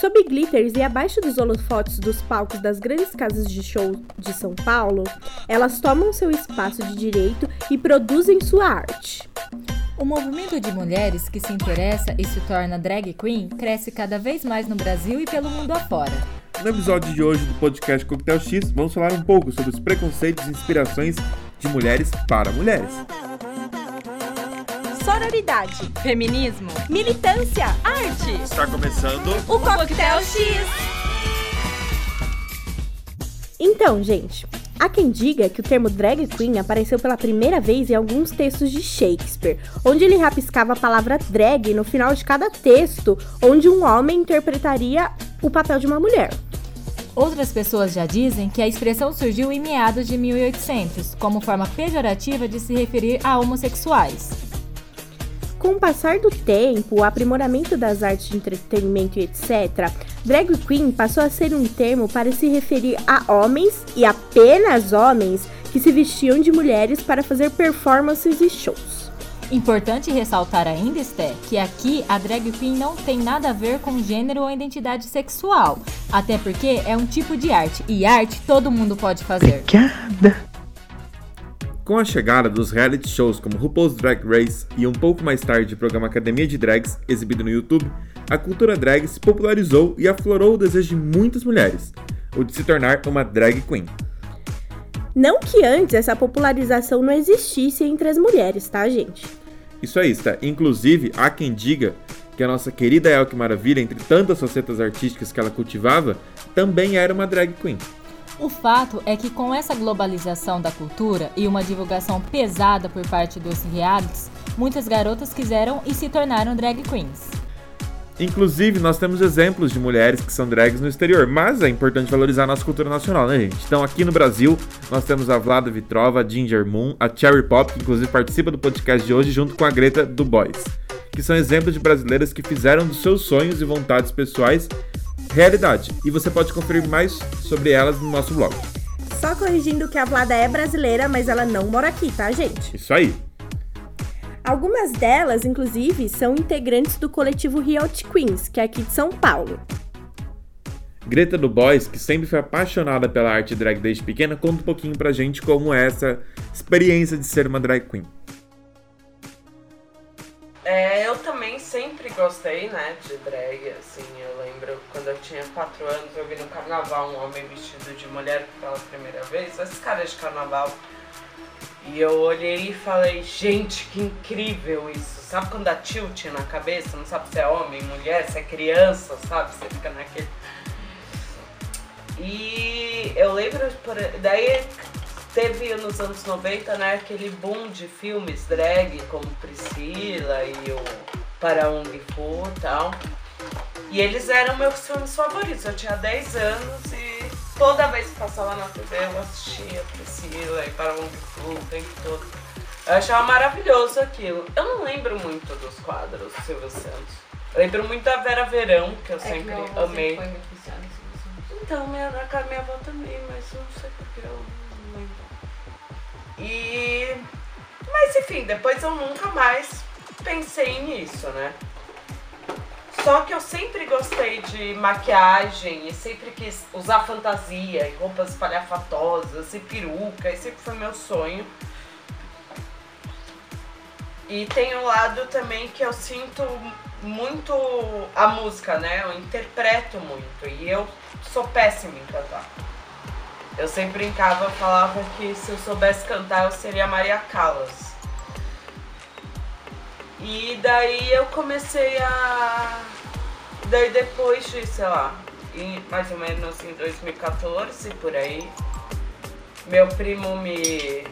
Sob glitters e abaixo dos holofotes dos palcos das grandes casas de show de São Paulo, elas tomam seu espaço de direito e produzem sua arte. O movimento de mulheres que se interessa e se torna drag queen cresce cada vez mais no Brasil e pelo mundo afora. No episódio de hoje do podcast Coquetel X, vamos falar um pouco sobre os preconceitos e inspirações de mulheres para mulheres. Sororidade, feminismo, militância, arte. Está começando o Coquetel X. Então, gente, há quem diga que o termo drag queen apareceu pela primeira vez em alguns textos de Shakespeare, onde ele rapiscava a palavra drag no final de cada texto, onde um homem interpretaria o papel de uma mulher. Outras pessoas já dizem que a expressão surgiu em meados de 1800, como forma pejorativa de se referir a homossexuais. Com o passar do tempo, o aprimoramento das artes de entretenimento e etc., drag queen passou a ser um termo para se referir a homens e apenas homens que se vestiam de mulheres para fazer performances e shows. Importante ressaltar ainda, Esté, que aqui a drag queen não tem nada a ver com gênero ou identidade sexual, até porque é um tipo de arte, e arte todo mundo pode fazer. Obrigada. Com a chegada dos reality shows como RuPaul's Drag Race e um pouco mais tarde o programa Academia de Drags, exibido no YouTube, a cultura drag se popularizou e aflorou o desejo de muitas mulheres, o de se tornar uma drag queen. Não que antes essa popularização não existisse entre as mulheres, tá, gente? Isso aí, está. Inclusive, há quem diga que a nossa querida Elke Maravilha, entre tantas facetas artísticas que ela cultivava, também era uma drag queen. O fato é que com essa globalização da cultura e uma divulgação pesada por parte dos realities, muitas garotas quiseram e se tornaram drag queens. Inclusive, nós temos exemplos de mulheres que são drags no exterior, mas é importante valorizar a nossa cultura nacional, né, gente? Então, aqui no Brasil, nós temos a Vlada Vitrova, a Ginger Moon, a Cherry Pop, que inclusive participa do podcast de hoje, junto com a Greta do Boys, que são exemplos de brasileiras que fizeram dos seus sonhos e vontades pessoais realidade. E você pode conferir mais sobre elas no nosso blog. Só corrigindo que a Vlada é brasileira, mas ela não mora aqui, tá, gente? Isso aí. Algumas delas, inclusive, são integrantes do coletivo Riot Queens, que é aqui de São Paulo. Greta do Boys, que sempre foi apaixonada pela arte drag desde pequena, conta um pouquinho pra gente como é essa experiência de ser uma drag queen. É, eu também sempre gostei, né, de drag, assim, eu lembro quando eu tinha 4 anos, eu vi no carnaval um homem vestido de mulher pela primeira vez, esses caras de carnaval e eu olhei e falei, gente, que incrível isso. Sabe quando dá tilt na cabeça? Não sabe se é homem, mulher, se é criança, sabe? Você fica naquele. E eu lembro, daí teve nos anos 90, né, aquele boom de filmes drag, como Priscila e o Para Onde For e tal. E eles eram meus filmes favoritos. Eu tinha 10 anos e toda vez que passava na TV eu assistia Priscila e para Long Flu o tempo todo. Eu achava maravilhoso aquilo. Eu não lembro muito dos quadros do Silvio Santos. Eu lembro muito da Vera Verão, que eu é sempre que amei. Sempre foi então, minha, a minha avó também, mas eu não sei porque eu não lembro. E. Mas enfim, depois eu nunca mais pensei nisso, né? Só que eu sempre gostei de maquiagem e sempre quis usar fantasia e roupas palhafatosas e peruca, e sempre foi meu sonho. E tem um lado também que eu sinto muito a música, né? Eu interpreto muito e eu sou péssima em cantar. Eu sempre brincava, falava que se eu soubesse cantar eu seria Maria Callas. E daí eu comecei a. Daí depois de, sei lá, mais ou menos em 2014 por aí, meu primo me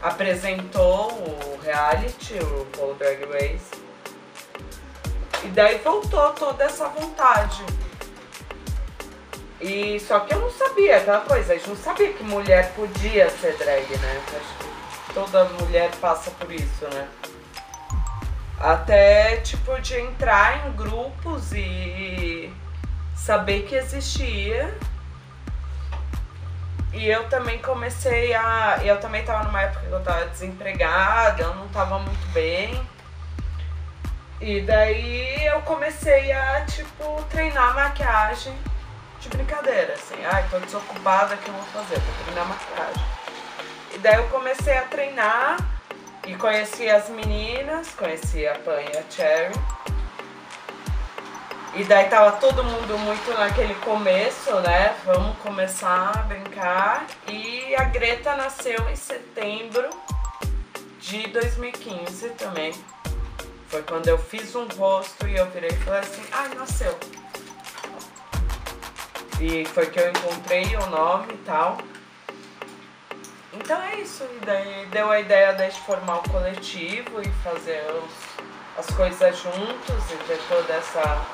apresentou o reality, o Paul Drag Race. E daí voltou toda essa vontade. E só que eu não sabia aquela coisa, a gente não sabia que mulher podia ser drag, né? Acho que toda mulher passa por isso, né? Até tipo de entrar em grupos e saber que existia. E eu também comecei a. Eu também tava numa época que eu tava desempregada, eu não tava muito bem. E daí eu comecei a, tipo, treinar maquiagem de brincadeira, assim. Ai, tô desocupada, o que eu vou fazer? Vou treinar maquiagem. E daí eu comecei a treinar e conheci as meninas, conheci a Pan e a Cherry. E daí tava todo mundo muito naquele começo, né? Vamos começar a brincar. E a Greta nasceu em setembro de 2015 também. Foi quando eu fiz um rosto e eu virei e falei assim, ai, nasceu. E foi que eu encontrei o nome e tal. Então é isso. E daí deu a ideia de formar o coletivo e fazer os- as coisas juntos e ter toda essa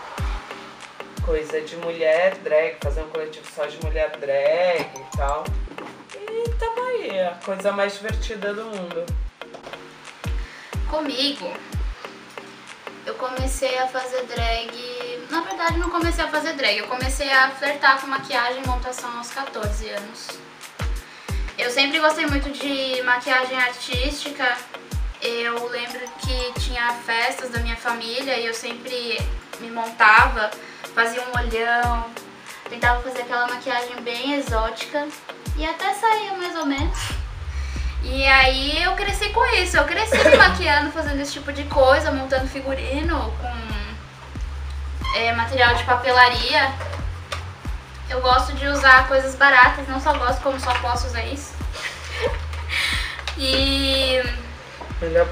coisa de mulher drag, fazer um coletivo só de mulher drag e tal. E tamo aí, a coisa mais divertida do mundo. Comigo, eu comecei a fazer drag. Na verdade, não comecei a fazer drag, eu comecei a flertar com maquiagem e montação aos 14 anos. Eu sempre gostei muito de maquiagem artística. Eu lembro que tinha festas da minha família e eu sempre me montava, fazia um olhão, tentava fazer aquela maquiagem bem exótica e até saía mais ou menos. E aí eu cresci com isso, eu cresci me maquiando, fazendo esse tipo de coisa, montando figurino com é, material de papelaria. Eu gosto de usar coisas baratas, não só gosto, como só posso usar isso. E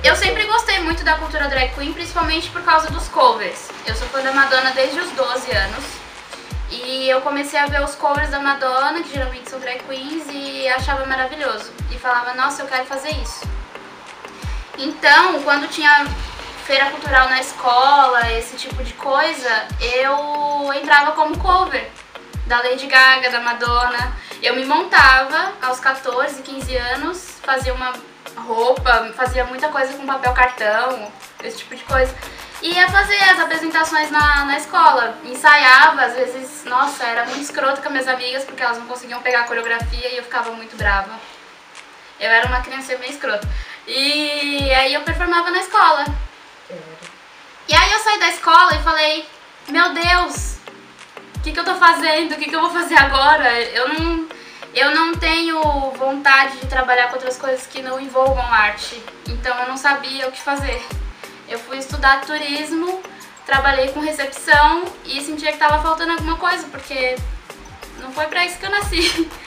eu sempre gostei muito da cultura drag queen, principalmente por causa dos covers. Eu sou fã da Madonna desde os 12 anos. E eu comecei a ver os covers da Madonna, que geralmente são drag queens, e achava maravilhoso. E falava, nossa, eu quero fazer isso. Então, quando tinha feira cultural na escola, esse tipo de coisa, eu entrava como cover da Lady Gaga, da Madonna. Eu me montava aos 14, 15 anos, fazia uma roupa, fazia muita coisa com papel cartão, esse tipo de coisa. E ia fazer as apresentações na, na escola, ensaiava, às vezes, nossa, era muito escroto com as minhas amigas, porque elas não conseguiam pegar a coreografia e eu ficava muito brava. Eu era uma criança bem escrota. E aí eu performava na escola. E aí eu saí da escola e falei, meu Deus, que, que eu tô fazendo? O que, que eu vou fazer agora? Eu não, eu não tenho vontade de trabalhar com outras coisas que não envolvam arte. Então eu não sabia o que fazer. Eu fui estudar turismo, trabalhei com recepção e sentia que tava faltando alguma coisa, porque não foi pra isso que eu nasci.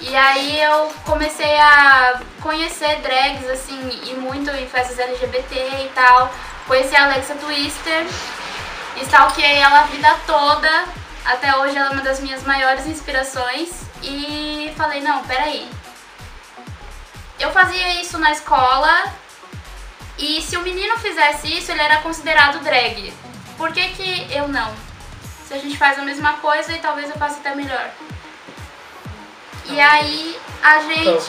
E aí eu comecei a conhecer drags, assim, e muito em festas LGBT e tal. Conheci a Alexa Twister, stalkeei ela a vida toda. Até hoje ela é uma das minhas maiores inspirações. E falei, não, peraí. Eu fazia isso na escola e se o menino fizesse isso, ele era considerado drag. Por que, que eu não? Se a gente faz a mesma coisa e talvez eu faça até melhor. E aí a gente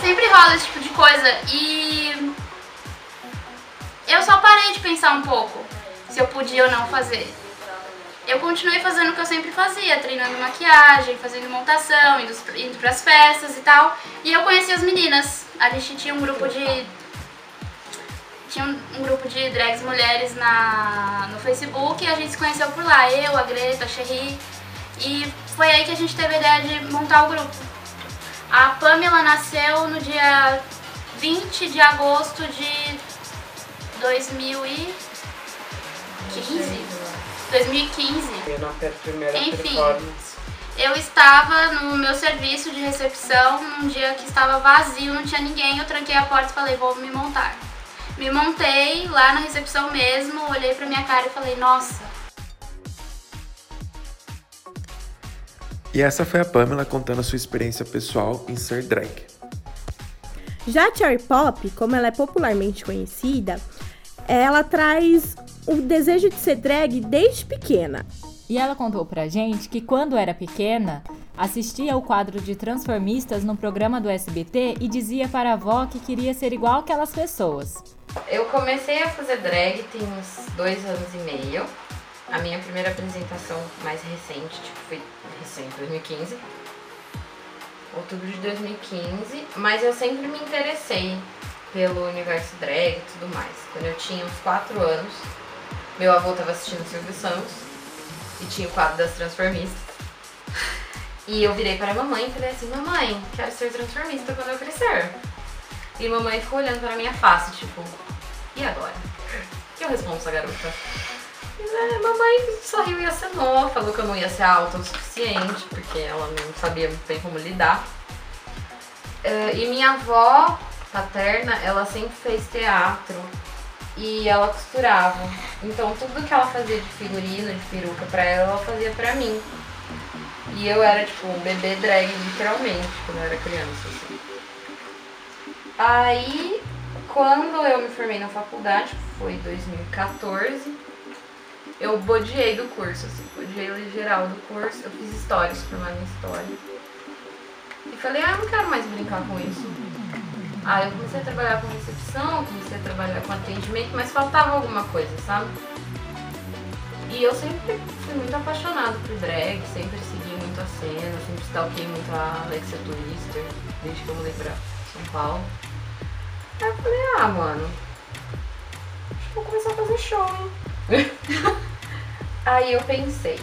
sempre rola esse tipo de coisa e eu só parei de pensar um pouco se eu podia ou não fazer. Eu continuei fazendo o que eu sempre fazia, treinando maquiagem, fazendo montação, indo, indo pras festas e tal. E eu conheci as meninas. A gente tinha um grupo de. Tinha um, um grupo de drags mulheres na, no Facebook e a gente se conheceu por lá. Eu, a Greta, a Cherry. E foi aí que a gente teve a ideia de montar o grupo. A Pamela nasceu no dia 20 de agosto de 2015. 2015. Eu primeira Enfim. performance. Eu estava no meu serviço de recepção num dia que estava vazio, não tinha ninguém. Eu tranquei a porta e falei, vou me montar. Me montei lá na recepção mesmo, olhei pra minha cara e falei, nossa, E essa foi a Pamela contando a sua experiência pessoal em ser drag. Já a Cherry Pop, como ela é popularmente conhecida, ela traz o desejo de ser drag desde pequena. E ela contou pra gente que quando era pequena, assistia ao quadro de transformistas no programa do SBT e dizia para a avó que queria ser igual aquelas pessoas. Eu comecei a fazer drag tem uns dois anos e meio. A minha primeira apresentação mais recente, tipo, foi recente, 2015. Outubro de 2015. Mas eu sempre me interessei pelo universo drag e tudo mais. Quando eu tinha uns 4 anos, meu avô tava assistindo Silvio Santos e tinha o quadro das transformistas. E eu virei para a mamãe e falei assim, mamãe, quero ser transformista quando eu crescer. E mamãe ficou olhando para minha face, tipo, e agora? Que eu respondo essa garota? Né, mamãe sorriu e acenou, falou que eu não ia ser alta o suficiente, porque ela não sabia bem como lidar. Eh, e minha avó paterna, ela sempre fez teatro e ela costurava. Então tudo que ela fazia de figurino, de peruca pra ela, ela fazia pra mim. E eu era tipo um bebê drag, literalmente, quando eu era criança. Assim. Aí, quando eu me formei na faculdade, foi 2014, eu bodiei do curso, assim, bodiei geral do curso, eu fiz história, formada em história. E falei, ah, eu não quero mais brincar com isso. Aí eu comecei a trabalhar com recepção, comecei a trabalhar com atendimento, mas faltava alguma coisa, sabe? E eu sempre fui muito apaixonada por drag, sempre segui muito a cena, sempre stalkei muito a Alexia Twister, desde que eu mudei pra São Paulo. Aí eu falei, ah, mano, acho que vou começar a fazer show, hein? Aí eu pensei,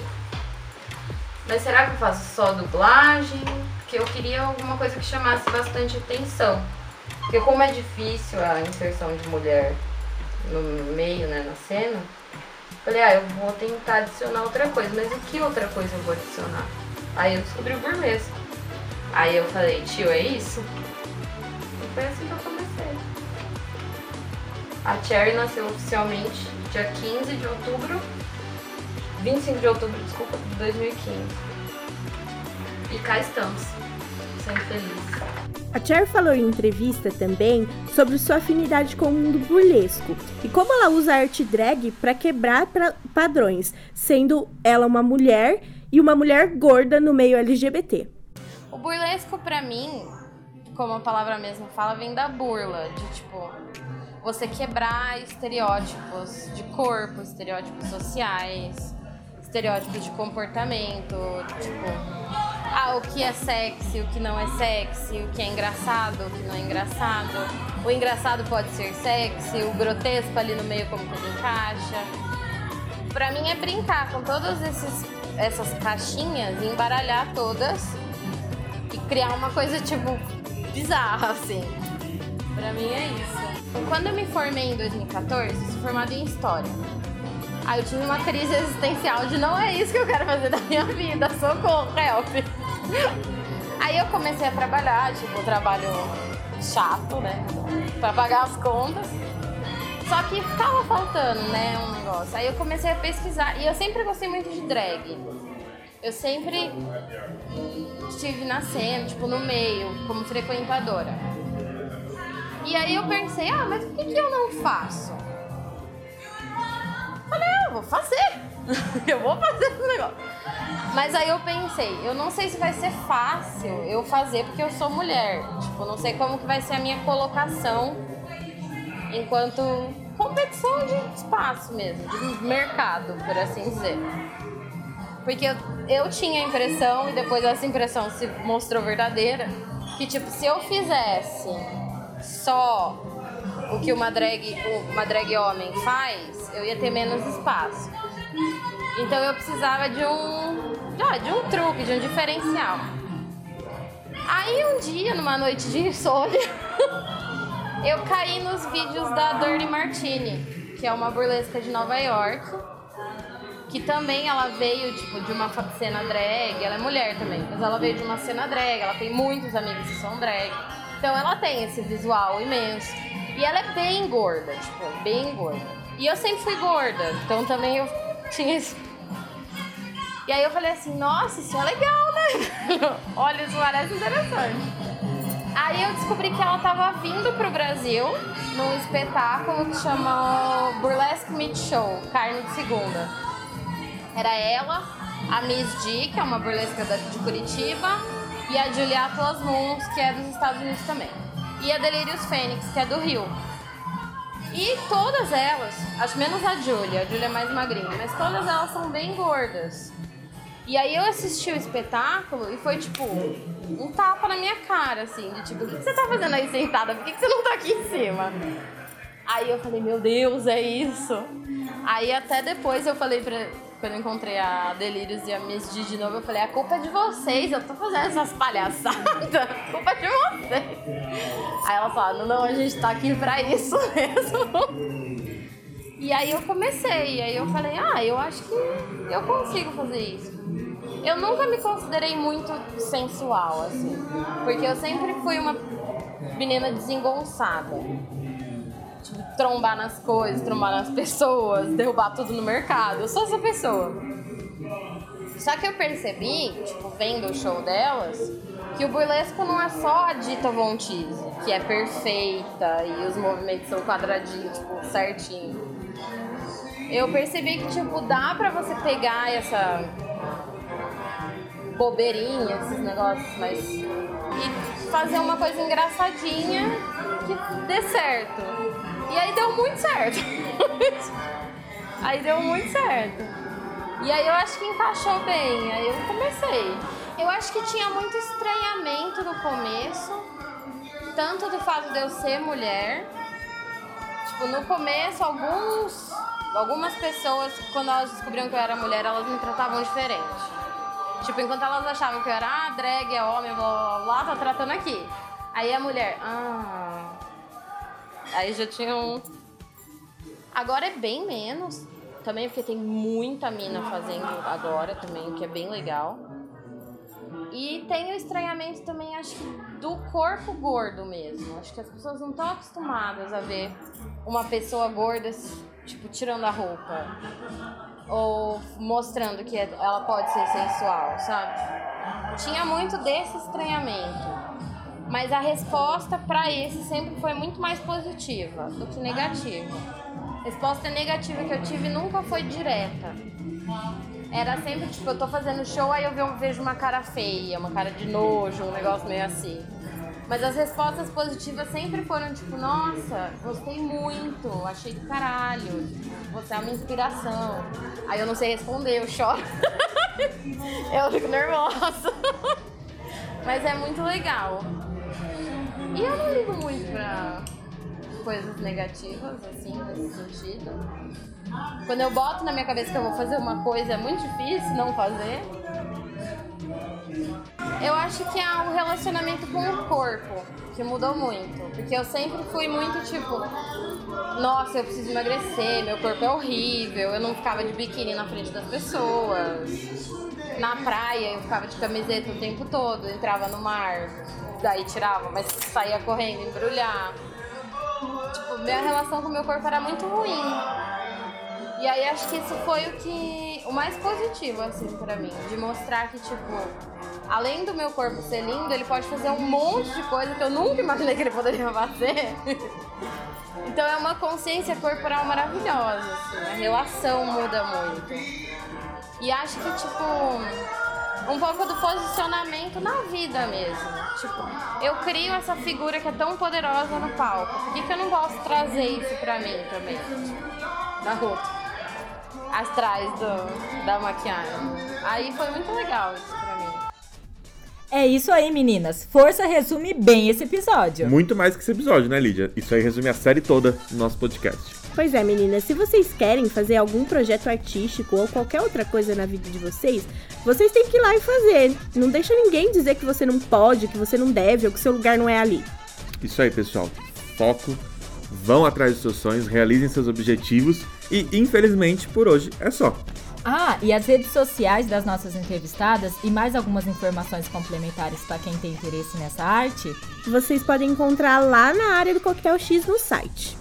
mas será que eu faço só dublagem? Porque eu queria alguma coisa que chamasse bastante atenção. Porque como é difícil a inserção de mulher no meio, né, na cena, falei, ah, eu vou tentar adicionar outra coisa, mas o que outra coisa eu vou adicionar? Aí eu descobri o burlesco. Aí eu falei, tio, é isso? E foi assim que eu comecei. A Cherry nasceu oficialmente dia 15 de outubro, 25 de outubro, desculpa, de 2015. E cá estamos, feliz. A Cher falou em entrevista também sobre sua afinidade com o mundo burlesco e como ela usa a arte drag para quebrar pra- padrões, sendo ela uma mulher e uma mulher gorda no meio LGBT. O burlesco, pra mim, como a palavra mesmo fala, vem da burla, de tipo, você quebrar estereótipos de corpo, estereótipos sociais, estereótipos de comportamento, tipo, ah, o que é sexy, o que não é sexy, o que é engraçado, o que não é engraçado. O engraçado pode ser sexy, o grotesco ali no meio como que ele encaixa. Pra mim é brincar com todas essas caixinhas e embaralhar todas e criar uma coisa tipo bizarra assim. Pra mim é isso. Quando eu me formei em 2014, eu sou formada em história. Aí eu tive uma crise existencial de não é isso que eu quero fazer da minha vida, socorro, help. Aí eu comecei a trabalhar, tipo, trabalho chato, né? Pra pagar as contas. Só que ficava faltando, né, um negócio. Aí eu comecei a pesquisar e eu sempre gostei muito de drag. Eu sempre estive na cena, tipo, no meio, como frequentadora. E aí eu pensei, ah, mas por que, que eu não faço? Eu vou fazer. eu vou fazer esse negócio. Mas aí eu pensei, eu não sei se vai ser fácil eu fazer porque eu sou mulher. Tipo, não sei como que vai ser a minha colocação enquanto competição de espaço mesmo, de mercado, por assim dizer. Porque eu, eu tinha a impressão, e depois essa impressão se mostrou verdadeira, que tipo, se eu fizesse só o que uma drag, uma drag homem faz, eu ia ter menos espaço. Então eu precisava de um, de um truque, de um diferencial. Aí um dia, numa noite de insônia, eu caí nos vídeos da Dirty Martini, que é uma burlesca de Nova York, que também ela veio tipo de uma cena drag, ela é mulher também, mas ela veio de uma cena drag, ela tem muitos amigos que são drag. Então ela tem esse visual imenso. E ela é bem gorda, tipo, bem gorda. E eu sempre fui gorda, então também eu tinha esse e aí eu falei assim, nossa, isso é legal, né? Olha, isso parece interessante. Aí eu descobri que ela tava vindo pro Brasil num espetáculo que chama Burlesque Meat Show, Carne de Segunda. Era ela, a Miss G, que é uma burlesca de Curitiba, e a Julia Atlas Moons, que é dos Estados Unidos também. E a Delirious Fênix, que é do Rio. E todas elas, acho menos a Julia, a Julia é mais magrinha, mas todas elas são bem gordas. E aí eu assisti o espetáculo e foi tipo um tapa na minha cara, assim, de tipo, o que que você tá fazendo aí sentada? Por que que você não tá aqui em cima? Aí eu falei, meu Deus, é isso. Aí até depois eu falei pra. Quando eu encontrei a Delírios e a Miss G de novo, eu falei, a culpa é de vocês, eu tô fazendo essas palhaçadas, a culpa é de vocês. Aí ela falou, não, a gente tá aqui pra isso mesmo. E aí eu comecei, e aí eu falei, ah, eu acho que eu consigo fazer isso. Eu nunca me considerei muito sensual, assim, porque eu sempre fui uma menina desengonçada tipo, trombar nas coisas, trombar nas pessoas, derrubar tudo no mercado. Eu sou essa pessoa. Só que eu percebi, tipo, vendo o show delas, que o burlesco não é só a Dita Von que é perfeita e os movimentos são quadradinhos, tipo, certinho. Eu percebi que, tipo, dá pra você pegar essa bobeirinha, esses negócios, mas. e fazer uma coisa engraçadinha que dê certo. E aí deu muito certo. aí deu muito certo. E aí eu acho que encaixou bem. Aí eu comecei. Eu acho que tinha muito estranhamento no começo. Tanto do fato de eu ser mulher. Tipo, no começo, alguns, algumas pessoas, quando elas descobriam que eu era mulher, elas me tratavam diferente. Tipo, enquanto elas achavam que eu era ah, drag, é homem, blá blá blá, tá tratando aqui. Aí a mulher, ah. Aí já tinha um. Agora é bem menos. Também porque tem muita mina fazendo agora também, o que é bem legal. E tem o estranhamento também, acho que, do corpo gordo mesmo. Acho que as pessoas não estão acostumadas a ver uma pessoa gorda, tipo, tirando a roupa. Ou mostrando que ela pode ser sensual, sabe? Tinha muito desse estranhamento. Mas a resposta para esse sempre foi muito mais positiva do que negativa. Resposta negativa que eu tive nunca foi direta. Era sempre tipo, eu tô fazendo show, aí eu vejo uma cara feia, uma cara de nojo, um negócio meio assim. Mas as respostas positivas sempre foram tipo, nossa, gostei muito, achei do caralho, você é uma inspiração. Aí eu não sei responder, eu choro. eu fico nervosa. Mas é muito legal. E eu não ligo muito pra coisas negativas, assim, nesse sentido. Quando eu boto na minha cabeça que eu vou fazer uma coisa, é muito difícil não fazer. Eu acho que é um relacionamento com o corpo que mudou muito. Porque eu sempre fui muito tipo, nossa, eu preciso emagrecer, meu corpo é horrível, eu não ficava de biquíni na frente das pessoas. Na praia eu ficava de camiseta o tempo todo, entrava no mar, daí tirava, mas saía correndo, embrulhar. Tipo, minha relação com o meu corpo era muito ruim. E aí acho que isso foi o que o mais positivo assim para mim, de mostrar que tipo, além do meu corpo ser lindo, ele pode fazer um monte de coisa que eu nunca imaginei que ele poderia fazer. então é uma consciência corporal maravilhosa, assim, a relação muda muito. E acho que tipo um pouco do posicionamento na vida mesmo. Tipo, eu crio essa figura que é tão poderosa no palco. Por que, que eu não posso trazer isso pra mim também? Na roupa. Atrás do, da maquiagem. Aí foi muito legal isso pra mim. É isso aí, meninas. Força resume bem esse episódio. Muito mais que esse episódio, né, Lídia? Isso aí resume a série toda do nosso podcast. Pois é, meninas, se vocês querem fazer algum projeto artístico ou qualquer outra coisa na vida de vocês, vocês têm que ir lá e fazer. Não deixa ninguém dizer que você não pode, que você não deve ou que seu lugar não é ali. Isso aí, pessoal. Foco, vão atrás dos seus sonhos, realizem seus objetivos e, infelizmente, por hoje é só. Ah, e as redes sociais das nossas entrevistadas e mais algumas informações complementares para quem tem interesse nessa arte, vocês podem encontrar lá na área do Coquetel X no site.